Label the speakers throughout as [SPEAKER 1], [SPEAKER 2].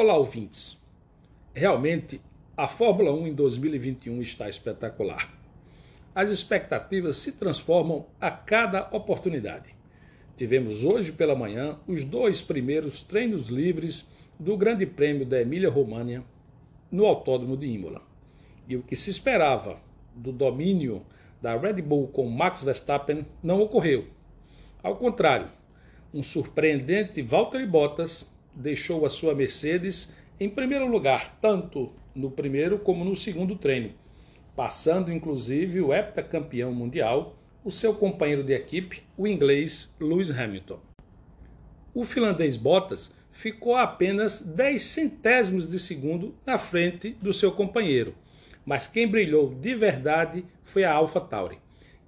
[SPEAKER 1] Olá, ouvintes. Realmente, a Fórmula 1 em 2021 está espetacular. As expectativas se transformam a cada oportunidade. Tivemos hoje pela manhã os dois primeiros treinos livres do Grande Prêmio da Emília-Romagna no Autódromo de Imola. E o que se esperava do domínio da Red Bull com Max Verstappen não ocorreu. Ao contrário, um surpreendente Valtteri Bottas deixou a sua Mercedes em primeiro lugar, tanto no primeiro como no segundo treino, passando inclusive o heptacampeão mundial, o seu companheiro de equipe, o inglês Lewis Hamilton. O finlandês Bottas ficou a apenas 10 centésimos de segundo na frente do seu companheiro, mas quem brilhou de verdade foi a AlphaTauri.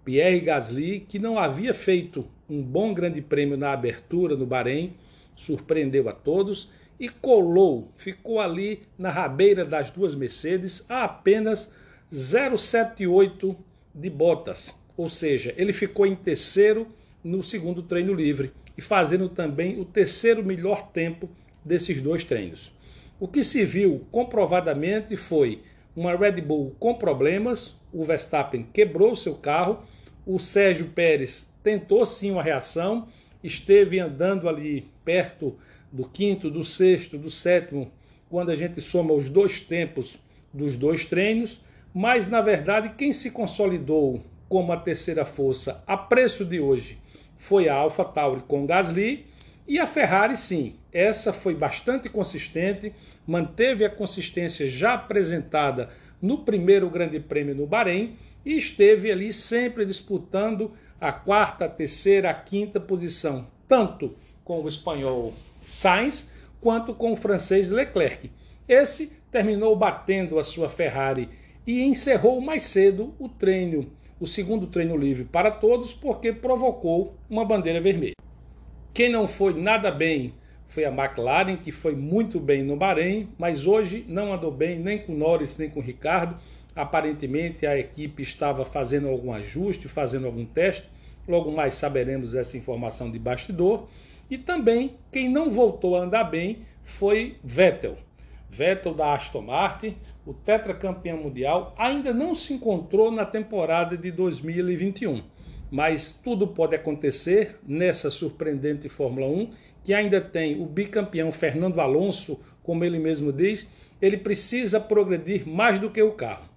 [SPEAKER 1] Pierre Gasly, que não havia feito um bom grande prêmio na abertura no Bahrein, surpreendeu a todos e colou, ficou ali na rabeira das duas Mercedes a apenas 0,78 de Bottas. Ou seja, ele ficou em terceiro no segundo treino livre e fazendo também o terceiro melhor tempo desses dois treinos. O que se viu comprovadamente foi uma Red Bull com problemas, o Verstappen quebrou seu carro, o Sérgio Pérez tentou sim uma reação, esteve andando ali perto do quinto, do sexto, do sétimo, quando a gente soma os dois tempos dos dois treinos, mas na verdade quem se consolidou como a terceira força a preço de hoje foi a AlphaTauri com Gasly e a Ferrari sim, essa foi bastante consistente, manteve a consistência já apresentada no primeiro Grande Prêmio no Bahrein e esteve ali sempre disputando a quarta, a terceira, a quinta posição, tanto com o espanhol Sainz quanto com o francês Leclerc. Esse terminou batendo a sua Ferrari e encerrou mais cedo o treino, o segundo treino livre para todos, porque provocou uma bandeira vermelha. Quem não foi nada bem foi a McLaren, que foi muito bem no Bahrein, mas hoje não andou bem nem com Norris nem com Ricardo. Aparentemente a equipe estava fazendo algum ajuste, fazendo algum teste. Logo mais saberemos essa informação de bastidor. E também quem não voltou a andar bem foi Vettel. Vettel da Aston Martin, o tetracampeão mundial, ainda não se encontrou na temporada de 2021. Mas tudo pode acontecer nessa surpreendente Fórmula 1, que ainda tem o bicampeão Fernando Alonso, como ele mesmo diz, ele precisa progredir mais do que o carro.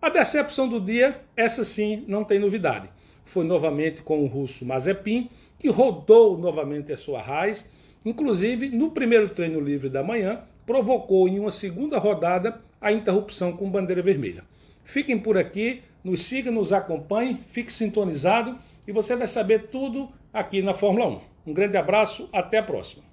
[SPEAKER 1] A decepção do dia, essa sim, não tem novidade. Foi novamente com o russo Mazepin, que rodou novamente a sua raiz, inclusive no primeiro treino livre da manhã, provocou em uma segunda rodada a interrupção com bandeira vermelha. Fiquem por aqui, nos siga, nos acompanhe, fique sintonizado e você vai saber tudo aqui na Fórmula 1. Um grande abraço, até a próxima.